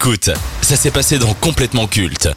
Écoute, ça s'est passé dans Complètement Culte.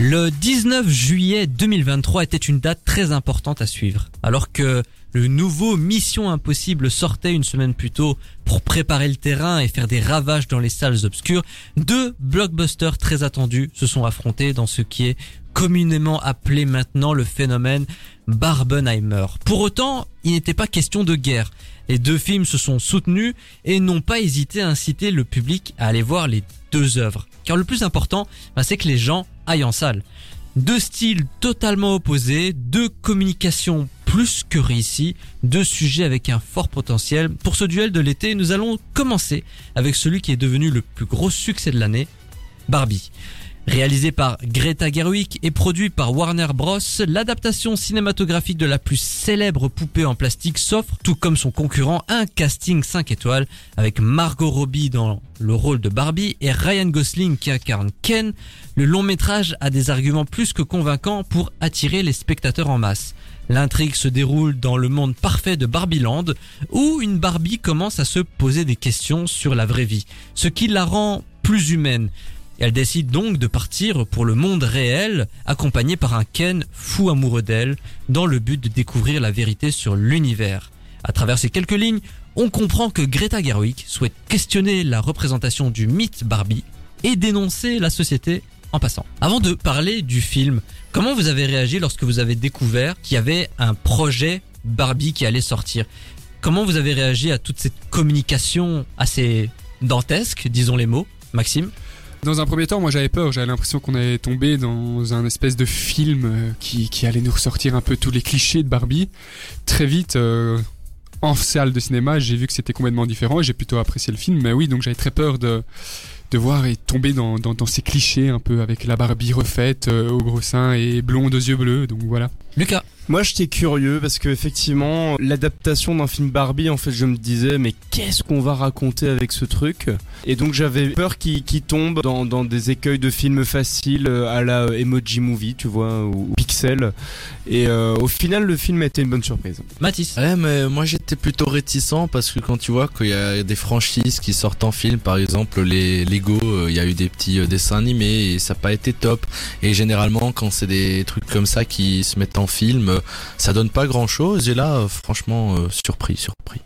Le 19 juillet 2023 était une date très importante à suivre, alors que le nouveau Mission Impossible sortait une semaine plus tôt pour préparer le terrain et faire des ravages dans les salles obscures. Deux blockbusters très attendus se sont affrontés dans ce qui est communément appelé maintenant le phénomène Barbenheimer. Pour autant, il n'était pas question de guerre. Les deux films se sont soutenus et n'ont pas hésité à inciter le public à aller voir les deux œuvres. Car le plus important, bah, c'est que les gens aillent en salle. Deux styles totalement opposés, deux communications plus que réussies, deux sujets avec un fort potentiel. Pour ce duel de l'été, nous allons commencer avec celui qui est devenu le plus gros succès de l'année, Barbie. Réalisé par Greta Gerwig et produit par Warner Bros, l'adaptation cinématographique de la plus célèbre poupée en plastique s'offre, tout comme son concurrent, un casting 5 étoiles avec Margot Robbie dans le rôle de Barbie et Ryan Gosling qui incarne Ken. Le long métrage a des arguments plus que convaincants pour attirer les spectateurs en masse. L'intrigue se déroule dans le monde parfait de Barbieland, où une Barbie commence à se poser des questions sur la vraie vie, ce qui la rend plus humaine. Elle décide donc de partir pour le monde réel, accompagnée par un Ken fou amoureux d'elle, dans le but de découvrir la vérité sur l'univers. À travers ces quelques lignes, on comprend que Greta Gerwig souhaite questionner la représentation du mythe Barbie et dénoncer la société en passant. Avant de parler du film, comment vous avez réagi lorsque vous avez découvert qu'il y avait un projet Barbie qui allait sortir? Comment vous avez réagi à toute cette communication assez dantesque, disons les mots, Maxime? Dans un premier temps, moi j'avais peur, j'avais l'impression qu'on allait tomber dans un espèce de film euh, qui, allait nous ressortir un peu tous les clichés de Barbie. Très vite, euh, en salle de cinéma, j'ai vu que c'était complètement différent et j'ai plutôt apprécié le film. Mais oui, donc j'avais très peur de, de voir et tomber dans, dans, dans, ces clichés un peu avec la Barbie refaite euh, au gros sein et blonde aux yeux bleus. Donc voilà. Lucas moi, j'étais curieux parce que effectivement, l'adaptation d'un film Barbie, en fait, je me disais, mais qu'est-ce qu'on va raconter avec ce truc? Et donc, j'avais peur qu'il tombe dans, dans, des écueils de films faciles euh, à la Emoji Movie, tu vois, ou Pixel. Et euh, au final, le film a été une bonne surprise. Mathis Ouais, mais moi, j'étais plutôt réticent parce que quand tu vois qu'il y a des franchises qui sortent en film, par exemple, les Lego, euh, il y a eu des petits dessins animés et ça n'a pas été top. Et généralement, quand c'est des trucs comme ça qui se mettent en film, ça donne pas grand chose. Et là, euh, franchement, euh, surpris, surpris.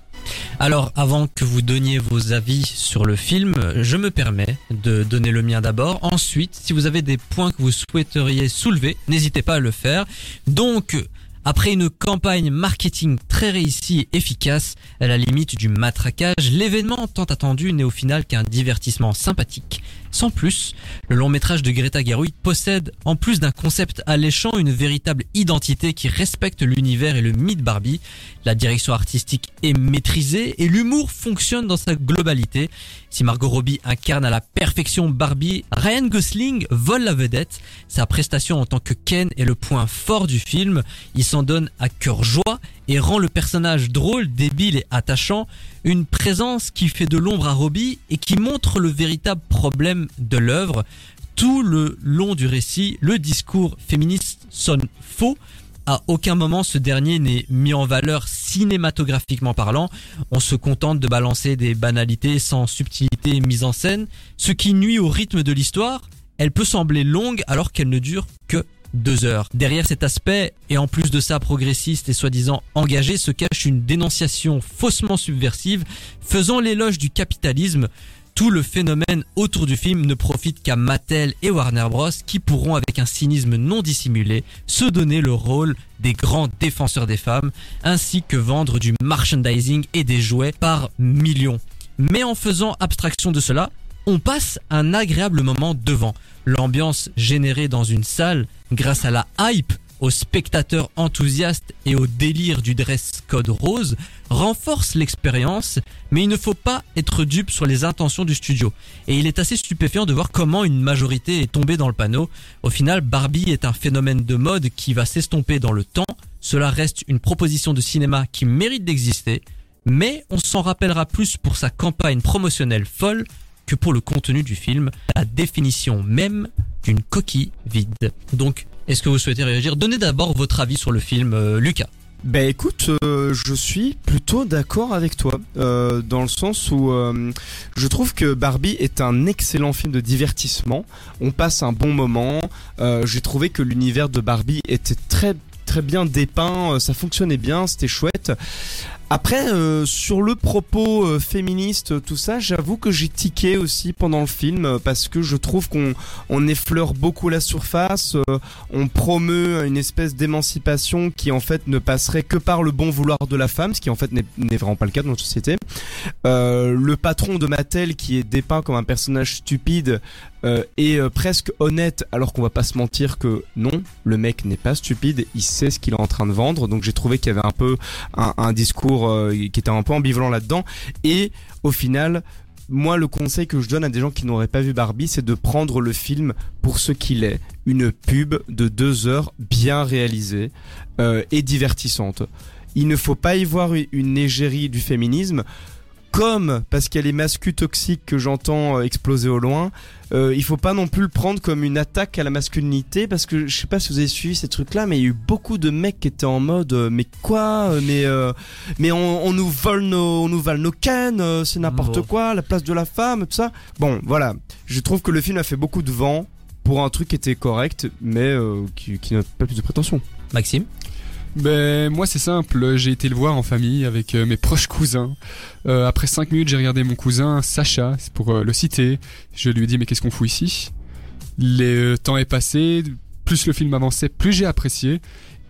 Alors, avant que vous donniez vos avis sur le film, je me permets de donner le mien d'abord. Ensuite, si vous avez des points que vous souhaiteriez soulever, n'hésitez pas à le faire. Donc, après une campagne marketing très réussie et efficace, à la limite du matraquage, l'événement tant attendu n'est au final qu'un divertissement sympathique. Sans plus, le long métrage de Greta Gerwig possède, en plus d'un concept alléchant, une véritable identité qui respecte l'univers et le mythe Barbie. La direction artistique est maîtrisée et l'humour fonctionne dans sa globalité. Si Margot Robbie incarne à la perfection Barbie, Ryan Gosling vole la vedette. Sa prestation en tant que Ken est le point fort du film. Il s'en donne à cœur joie et rend le personnage drôle, débile et attachant, une présence qui fait de l'ombre à Robbie et qui montre le véritable problème de l'œuvre. Tout le long du récit, le discours féministe sonne faux. À aucun moment ce dernier n'est mis en valeur cinématographiquement parlant. On se contente de balancer des banalités sans subtilité mise en scène, ce qui nuit au rythme de l'histoire. Elle peut sembler longue alors qu'elle ne dure que deux heures. Derrière cet aspect, et en plus de ça progressiste et soi-disant engagé, se cache une dénonciation faussement subversive, faisant l'éloge du capitalisme. Tout le phénomène autour du film ne profite qu'à Mattel et Warner Bros qui pourront avec un cynisme non dissimulé se donner le rôle des grands défenseurs des femmes ainsi que vendre du merchandising et des jouets par millions. Mais en faisant abstraction de cela, on passe un agréable moment devant. L'ambiance générée dans une salle grâce à la hype, aux spectateurs enthousiastes et au délire du dress code rose renforce l'expérience, mais il ne faut pas être dupe sur les intentions du studio. Et il est assez stupéfiant de voir comment une majorité est tombée dans le panneau. Au final, Barbie est un phénomène de mode qui va s'estomper dans le temps. Cela reste une proposition de cinéma qui mérite d'exister, mais on s'en rappellera plus pour sa campagne promotionnelle folle que pour le contenu du film, la définition même d'une coquille vide. Donc, est-ce que vous souhaitez réagir? Donnez d'abord votre avis sur le film, euh, Lucas. Ben écoute, euh, je suis plutôt d'accord avec toi, euh, dans le sens où je trouve que Barbie est un excellent film de divertissement. On passe un bon moment. J'ai trouvé que l'univers de Barbie était très très bien dépeint, ça fonctionnait bien, c'était chouette. Après, euh, sur le propos euh, féministe, tout ça, j'avoue que j'ai tiqué aussi pendant le film euh, parce que je trouve qu'on on effleure beaucoup la surface, euh, on promeut une espèce d'émancipation qui en fait ne passerait que par le bon vouloir de la femme, ce qui en fait n'est vraiment pas le cas dans notre société. Euh, le patron de Mattel qui est dépeint comme un personnage stupide et euh, presque honnête alors qu'on va pas se mentir que non, le mec n'est pas stupide, il sait ce qu'il est en train de vendre. Donc j'ai trouvé qu'il y avait un peu un, un discours euh, qui était un peu ambivalent là-dedans et au final moi, le conseil que je donne à des gens qui n'auraient pas vu Barbie, c'est de prendre le film pour ce qu'il est. Une pub de deux heures bien réalisée euh, et divertissante. Il ne faut pas y voir une égérie du féminisme. Comme, parce qu'il y a les mascus toxiques que j'entends euh, exploser au loin, euh, il faut pas non plus le prendre comme une attaque à la masculinité, parce que je sais pas si vous avez suivi ces trucs-là, mais il y a eu beaucoup de mecs qui étaient en mode, euh, mais quoi, euh, mais euh, mais on, on nous vole nos, on nous vole nos cannes, c'est n'importe Bon. quoi, la place de la femme, tout ça. Bon, voilà, je trouve que le film a fait beaucoup de vent pour un truc qui était correct, mais qui, qui n'a pas plus de prétention. Maxime? Ben moi c'est simple, j'ai été le voir en famille avec euh, mes proches cousins. Euh, après 5 minutes j'ai regardé mon cousin Sacha, c'est pour euh, le citer. Je lui ai dit mais qu'est-ce qu'on fout ici? Le temps est passé, plus le film avançait, plus j'ai apprécié.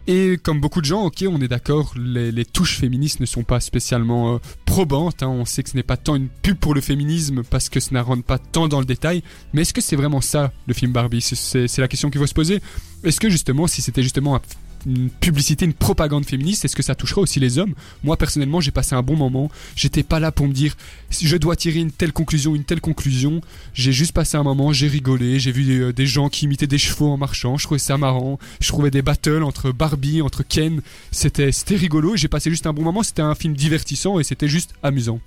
Et comme beaucoup de gens, ok, on est d'accord, les, touches féministes ne sont pas spécialement probantes. hein. On sait que ce n'est pas tant une pub pour le féminisme parce que ça rentre pas tant dans le détail. Mais est-ce que c'est vraiment ça le film Barbie? C'est la question qu'il faut se poser. Est-ce que justement, si c'était justement un une publicité, une propagande féministe, est-ce que ça toucherait aussi les hommes? Moi personnellement, j'ai passé un bon moment. J'étais pas là pour me dire je dois tirer une telle conclusion, une telle conclusion. J'ai juste passé un moment, j'ai rigolé, j'ai vu des, euh, des gens qui imitaient des chevaux en marchant. Je trouvais ça marrant. Je trouvais des battles entre Barbie, entre Ken. C'était c'était rigolo. J'ai passé juste un bon moment. C'était un film divertissant et c'était juste amusant.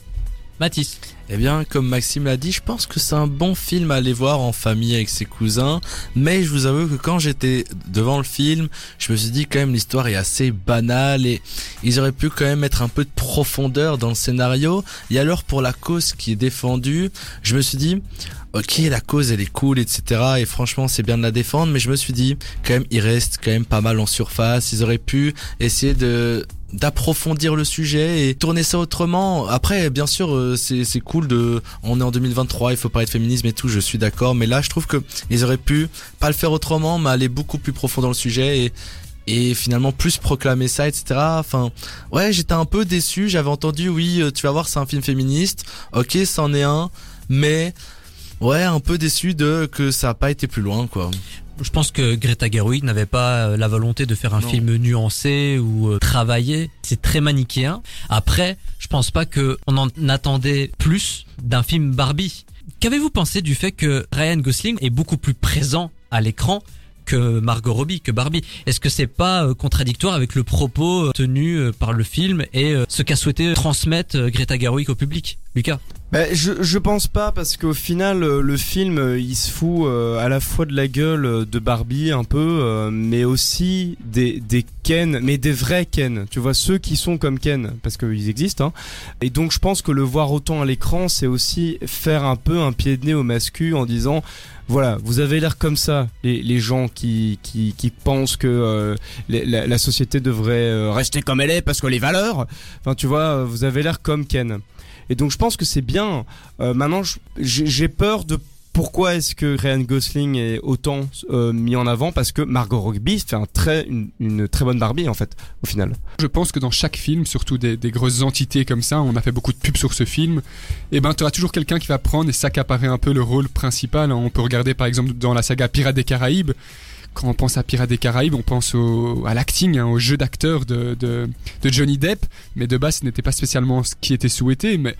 Mathis Eh bien, comme Maxime l'a dit, je pense que c'est un bon film à aller voir en famille avec ses cousins. Mais je vous avoue que quand j'étais devant le film, je me suis dit quand même l'histoire est assez banale et ils auraient pu quand même mettre un peu de profondeur dans le scénario. Et alors pour la cause qui est défendue, je me suis dit, ok, la cause elle est cool, etc. Et franchement, c'est bien de la défendre. Mais je me suis dit, quand même, il reste quand même pas mal en surface. Ils auraient pu essayer de d'approfondir le sujet et tourner ça autrement. Après, bien sûr, euh, c'est c'est cool de, on est en 2023, il faut parler de féminisme et tout, je suis d'accord. Mais là, je trouve que ils auraient pu pas le faire autrement, mais aller beaucoup plus profond dans le sujet et et finalement plus proclamer ça, etc. Enfin, ouais, j'étais un peu déçu. J'avais entendu, oui, euh, tu vas voir, c'est un film féministe. Ok, c'en est un, mais ouais, un peu déçu de que ça a pas été plus loin, quoi. Je pense que Greta Gerwig n'avait pas euh, la volonté de faire un Non. film nuancé ou euh, travaillé. C'est très manichéen. Après, je pense pas que on en attendait plus d'un film Barbie. Qu'avez-vous pensé du fait que Ryan Gosling est beaucoup plus présent à l'écran que Margot Robbie, que Barbie. Est-ce que c'est pas euh, contradictoire avec le propos euh, tenu euh, par le film et ce qu'a souhaité transmettre Greta Gerwig au public Lucas? Bah, je, je pense pas parce qu'au final le film il se fout à la fois de la gueule de Barbie un peu mais aussi des, des Ken mais des vrais Ken. Tu vois ceux qui sont comme Ken parce qu'ils existent hein. et donc je pense que le voir autant à l'écran c'est aussi faire un peu un pied de nez au mascu en disant voilà, vous avez l'air comme ça, les, gens qui, qui, pensent que euh, la, société devrait euh, rester comme elle est parce que les valeurs, enfin tu vois, vous avez l'air comme Ken. Et donc je pense que c'est bien. Euh, maintenant, j'ai peur de pourquoi est-ce que Ryan Gosling est autant euh, mis en avant? Parce que Margot Robbie fait un très une, une très bonne Barbie en fait au final. Je pense que dans chaque film, surtout des, des grosses entités comme ça, on a fait beaucoup de pubs sur ce film, et ben tu auras toujours quelqu'un qui va prendre et s'accaparer un peu le rôle principal. On peut regarder par exemple dans la saga Pirates des Caraïbes, quand on pense à Pirates des Caraïbes, on pense au, à l'acting, hein, au jeu d'acteur de, de, de Johnny Depp, mais de base ce n'était pas spécialement ce qui était souhaité, mais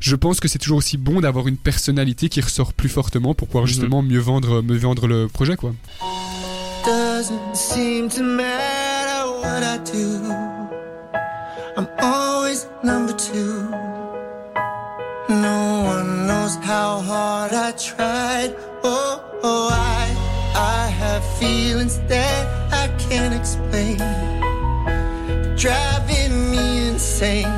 je pense que c'est toujours aussi bon d'avoir une personnalité qui ressort plus fortement pour pouvoir Mhm. justement mieux vendre, mieux vendre le projet quoi. Doesn't seem to matter what I do. I'm always number two. No one knows how hard I tried. Oh, oh I, I have feelings that I can't explain. Driving me insane.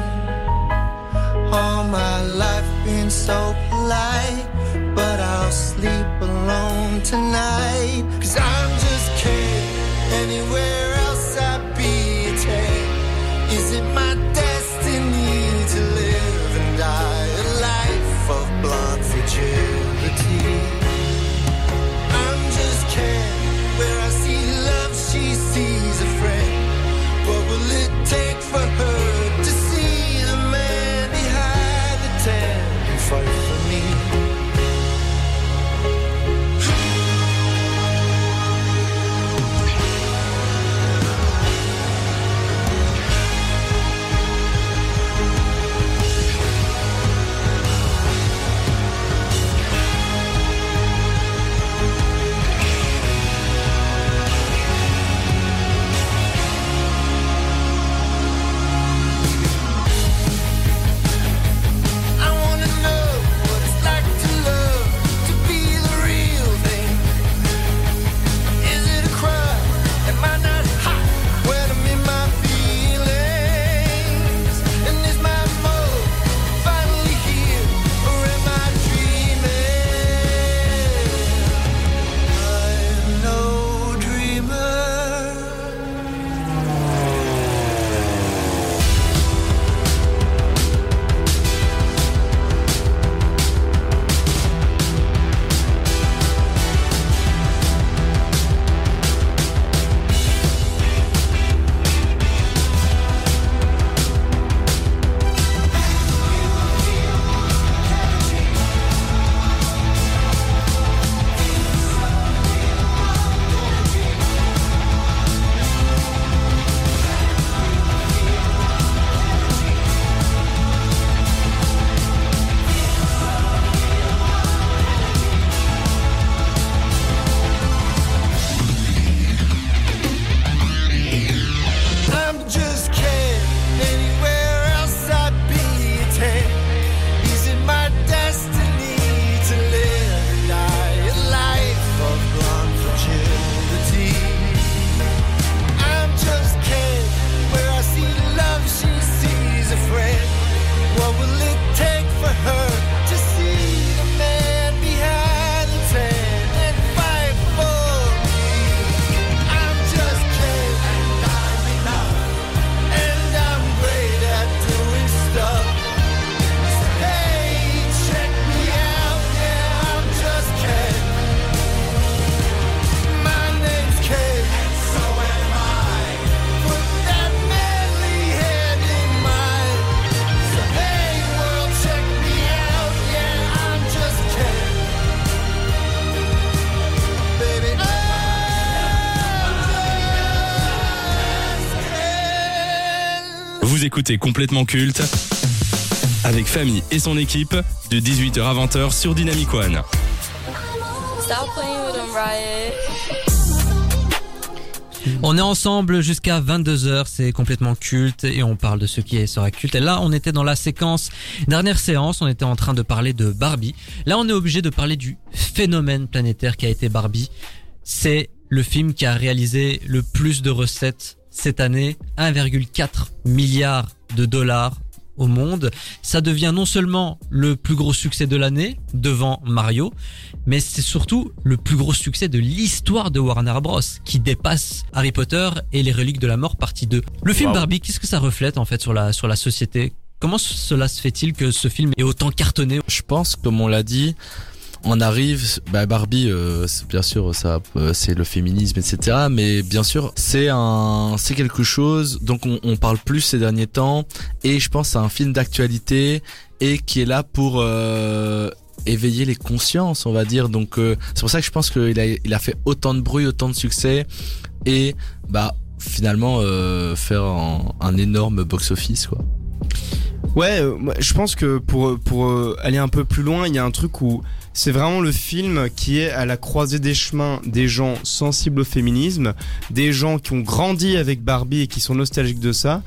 Écoutez complètement culte avec Famille et son équipe de 18h à 20h sur Dynamic One. On est ensemble jusqu'à 22h, c'est complètement culte et on parle de ce qui est sera culte. Et là, on était dans la séquence dernière séance, on était en train de parler de Barbie. Là, on est obligé de parler du phénomène planétaire qui a été Barbie. C'est le film qui a réalisé le plus de recettes cette année, 1,4 milliard de dollars au monde. Ça devient non seulement le plus gros succès de l'année devant Mario, mais c'est surtout le plus gros succès de l'histoire de Warner Bros. qui dépasse Harry Potter et les reliques de la mort partie 2. Le film Wow. Barbie, qu'est-ce que ça reflète en fait sur la, sur la société? Comment cela se fait-il que ce film est autant cartonné? Je pense, comme on l'a dit, on arrive, bah Barbie, euh, bien sûr, ça, euh, c'est le féminisme, etc. Mais bien sûr, c'est un, c'est quelque chose. Donc on, parle plus ces derniers temps, et je pense c'est un film d'actualité et qui est là pour euh, éveiller les consciences, on va dire. Donc euh, c'est pour ça que je pense qu'il a, il a fait autant de bruit, autant de succès, et bah finalement faire un, énorme box-office, quoi. Ouais, je pense que pour, pour aller un peu plus loin, il y a un truc où c'est vraiment le film qui est à la croisée des chemins des gens sensibles au féminisme, des gens qui ont grandi avec Barbie et qui sont nostalgiques de ça,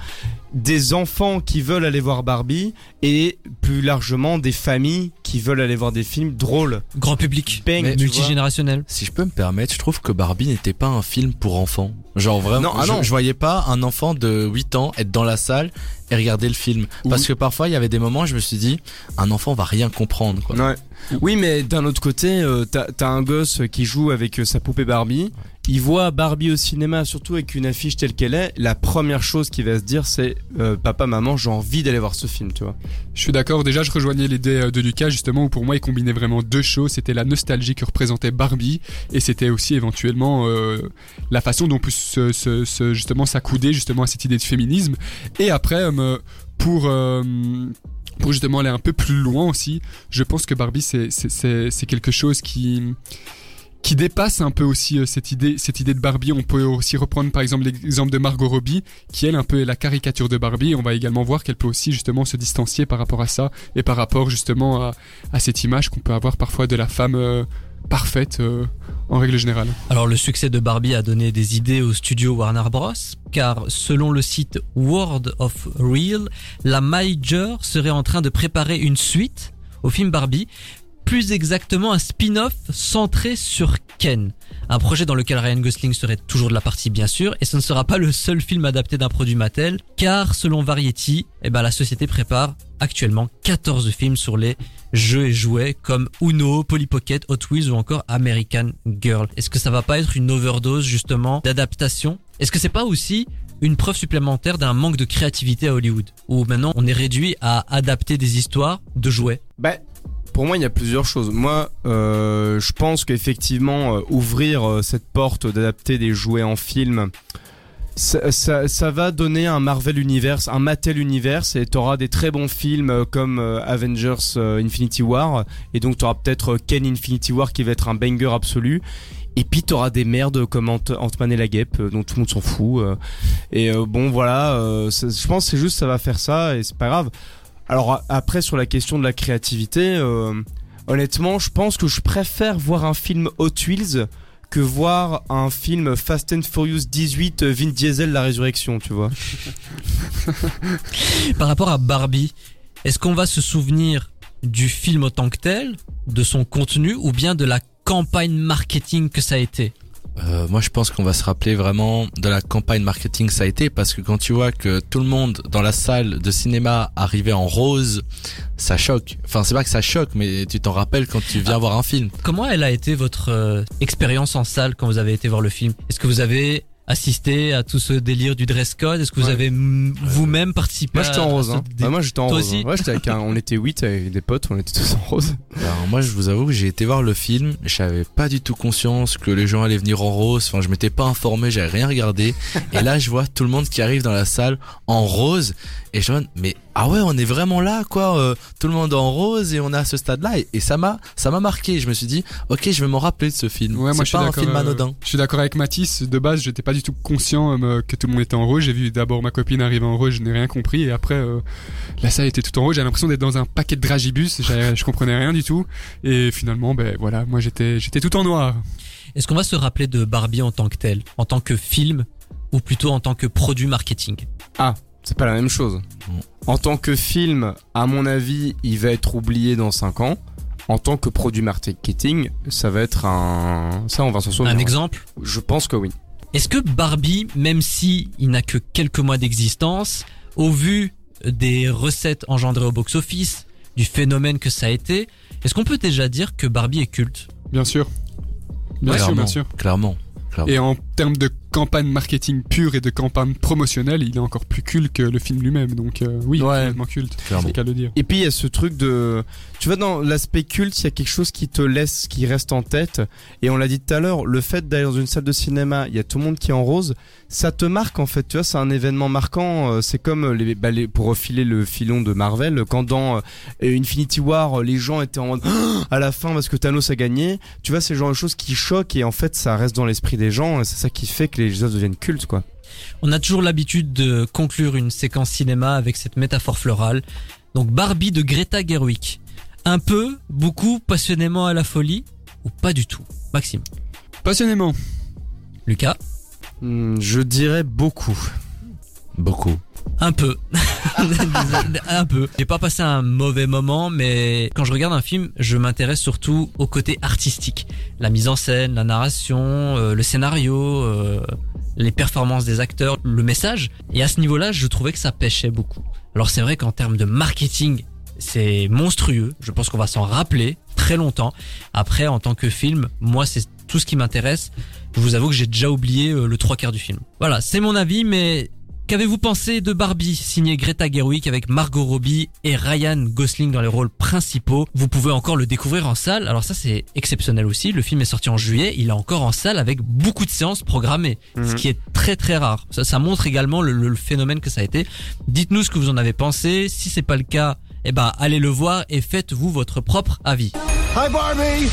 des enfants qui veulent aller voir Barbie et plus largement des familles qui veulent aller voir des films drôles. Grand public, Bang, Mais multigénérationnel. Si je peux me permettre, je trouve que Barbie n'était pas un film pour enfants. Genre vraiment, Non, ah je, non. je voyais pas un enfant de 8 ans être dans la salle et regarder le film. Parce Oui. que parfois, il y avait des moments où je me suis dit, un enfant va rien comprendre. Quoi. Ouais. Oui, mais d'un autre côté, euh, t'as t'as un gosse qui joue avec euh, sa poupée Barbie. Il voit Barbie au cinéma, surtout avec une affiche telle qu'elle est. La première chose qu'il va se dire, c'est euh, papa, maman, j'ai envie d'aller voir ce film, tu vois. Je suis d'accord. Déjà, je rejoignais l'idée euh, de Lucas, justement, où pour moi, il combinait vraiment deux choses. C'était la nostalgie que représentait Barbie, et c'était aussi éventuellement euh, la façon dont on peut justement s'accouder justement à cette idée de féminisme. Et après, pour pour justement aller un peu plus loin aussi, je pense que Barbie, c'est quelque chose qui qui dépasse un peu aussi euh, cette idée cette idée de Barbie. On peut aussi reprendre par exemple l'exemple de Margot Robbie qui elle un peu est la caricature de Barbie. On va également voir qu'elle peut aussi justement se distancier par rapport à ça et par rapport justement à, cette image qu'on peut avoir parfois de la femme euh, parfaite euh, en règle générale. Alors le succès de Barbie a donné des idées au studio Warner Bros. Car selon le site World of Real, la Major serait en train de préparer une suite au film Barbie, plus exactement un spin-off centré sur Ken. Un projet dans lequel Ryan Gosling serait toujours de la partie bien sûr, et ce ne sera pas le seul film adapté d'un produit Mattel, car selon Variety, eh ben, la société prépare actuellement 14 films sur les jeux et jouets comme Uno, Polly Pocket, Hot Wheels ou encore American Girl. Est-ce que ça va pas être une overdose justement d'adaptation? Est-ce que c'est pas aussi une preuve supplémentaire d'un manque de créativité à Hollywood? Où maintenant on est réduit à adapter des histoires de jouets? Bah, pour moi, il y a plusieurs choses. Moi, euh, je pense qu'effectivement, euh, ouvrir euh, cette porte d'adapter des jouets en film, ça, va donner un Marvel Universe, un Mattel Universe, et t'auras des très bons films comme Avengers Infinity War, et donc t'auras peut-être Ken Infinity War qui va être un banger absolu. Et puis t'auras des merdes comme Ant- Ant-Man et la Guêpe dont tout le monde s'en fout. et bon voilà, je pense que c'est juste ça va faire ça et c'est pas grave. Alors après sur la question de la créativité, euh, honnêtement, je pense que je préfère voir un film Hot Wheels que voir un film Fast and Furious 18 euh, Vin Diesel la résurrection, tu vois. Par rapport à Barbie, est-ce qu'on va se souvenir du film en tant que tel, de son contenu ou bien de la campagne marketing que ça a été? Euh, moi, je pense qu'on va se rappeler vraiment de la campagne marketing ça a été parce que quand tu vois que tout le monde dans la salle de cinéma arrivait en rose, ça choque. Enfin, c'est pas que ça choque, mais tu t'en rappelles quand tu viens voir un film. Comment elle a été votre euh, expérience en salle quand vous avez été voir le film? Est-ce que vous avez assisté à tout ce délire du dress code Est-ce que vous Ouais. avez vous-même participé Moi j'étais à- en rose. ce Hein. dé- Bah, moi j'étais en Toi rose. aussi hein. Ouais, j'étais avec un- on était 8 avec des potes, on était tous en rose. Alors moi, je vous avoue que j'ai été voir le film, j'avais pas du tout conscience que les gens allaient venir en rose. Enfin, je m'étais pas informé, j'avais rien regardé. Et là, je vois tout le monde qui arrive dans la salle en rose. Et je me dis, mais ah ouais, on est vraiment là, quoi. euh, tout le monde en rose et on est à ce stade-là. Et, et ça m'a, ça m'a marqué. Je me suis dit, ok, je vais m'en rappeler de ce film. Ouais, moi je suis pas un d'accord. film euh, anodin. je suis d'accord avec Mathis. De base, j'étais pas du tout conscient euh, que tout le monde était en rose. J'ai vu d'abord ma copine arriver en rose, je n'ai rien compris. Et après, euh, la salle était tout en rose. J'ai l'impression d'être dans un paquet de dragibus. J'avais- Je comprenais rien du tout. Et finalement, ben voilà, moi j'étais, j'étais tout en noir. Est-ce qu'on va se rappeler de Barbie en tant que tel, en tant que film? Ou plutôt en tant que produit marketing? C'est pas la même chose. Non. En tant que film, à mon avis, il va être oublié dans 5 ans. En tant que produit marketing, ça va être un... Ça, on va s'en souvenir. Un exemple? Je pense que oui. Est-ce que Barbie, même si il n'a que quelques mois d'existence, au vu des recettes engendrées au box-office, du phénomène que ça a été, est-ce qu'on peut déjà dire que Barbie est culte? Bien sûr. Bien sûr, Clairement, bien sûr. Clairement. clairement. Et en termes de campagne marketing pure et de campagne promotionnelle, il est encore plus culte que le film lui-même. Donc euh, oui, Ouais. complètement culte. C'est de le dire. Et puis il y a ce truc de, tu vois, dans l'aspect culte, il y a quelque chose qui te laisse, qui reste en tête. Et on l'a dit tout à l'heure, le fait d'aller dans une salle de cinéma, il y a tout le monde qui est en rose, ça te marque en fait. Tu vois, c'est un événement marquant. euh, C'est comme les, bah, les- pour refiler le filon de Marvel, quand dans euh, Infinity War, les gens étaient en mode à la fin parce que Thanos a gagné. Tu vois, c'est le genre de choses qui choquent et en fait, ça reste dans l'esprit des gens. et C'est ça qui fait que les œuvres deviennent cultes, quoi. On a toujours l'habitude de conclure une séquence cinéma avec cette métaphore florale. Donc Barbie de Greta Gerwig. Un peu, beaucoup, passionnément à la folie ou pas du tout? Maxime? Passionnément. Lucas? Je dirais beaucoup. Beaucoup. Un peu. un peu. J'ai pas passé un mauvais moment, mais quand je regarde un film, je m'intéresse surtout au côté artistique. La mise en scène, la narration, euh, le scénario, euh, les performances des acteurs, le message. Et à ce niveau-là, je trouvais que ça pêchait beaucoup. Alors c'est vrai qu'en termes de marketing, c'est monstrueux. Je pense qu'on va s'en rappeler très longtemps. Après, en tant que film, moi, c'est tout ce qui m'intéresse. Je vous avoue que j'ai déjà oublié euh, le trois quarts du film. Voilà, c'est mon avis, mais Qu'avez-vous pensé de Barbie, signé Greta Gerwig avec Margot Robbie et Ryan Gosling dans les rôles principaux? Vous pouvez encore le découvrir en salle. Alors ça c'est exceptionnel aussi. Le film est sorti en juillet, il est encore en salle avec beaucoup de séances programmées, ce Mhm. qui est très très rare. Ça, ça montre également le, le phénomène que ça a été. Dites-nous ce que vous en avez pensé. Si c'est pas le cas, eh ben allez le voir et faites-vous votre propre avis. Hi, Barbie!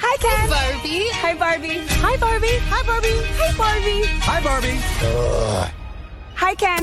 Hi, Ken. Barbie. Hi, Barbie. Hi, Barbie. Hi, Barbie. Hi, Barbie. Hi, Barbie! Hi, Ken.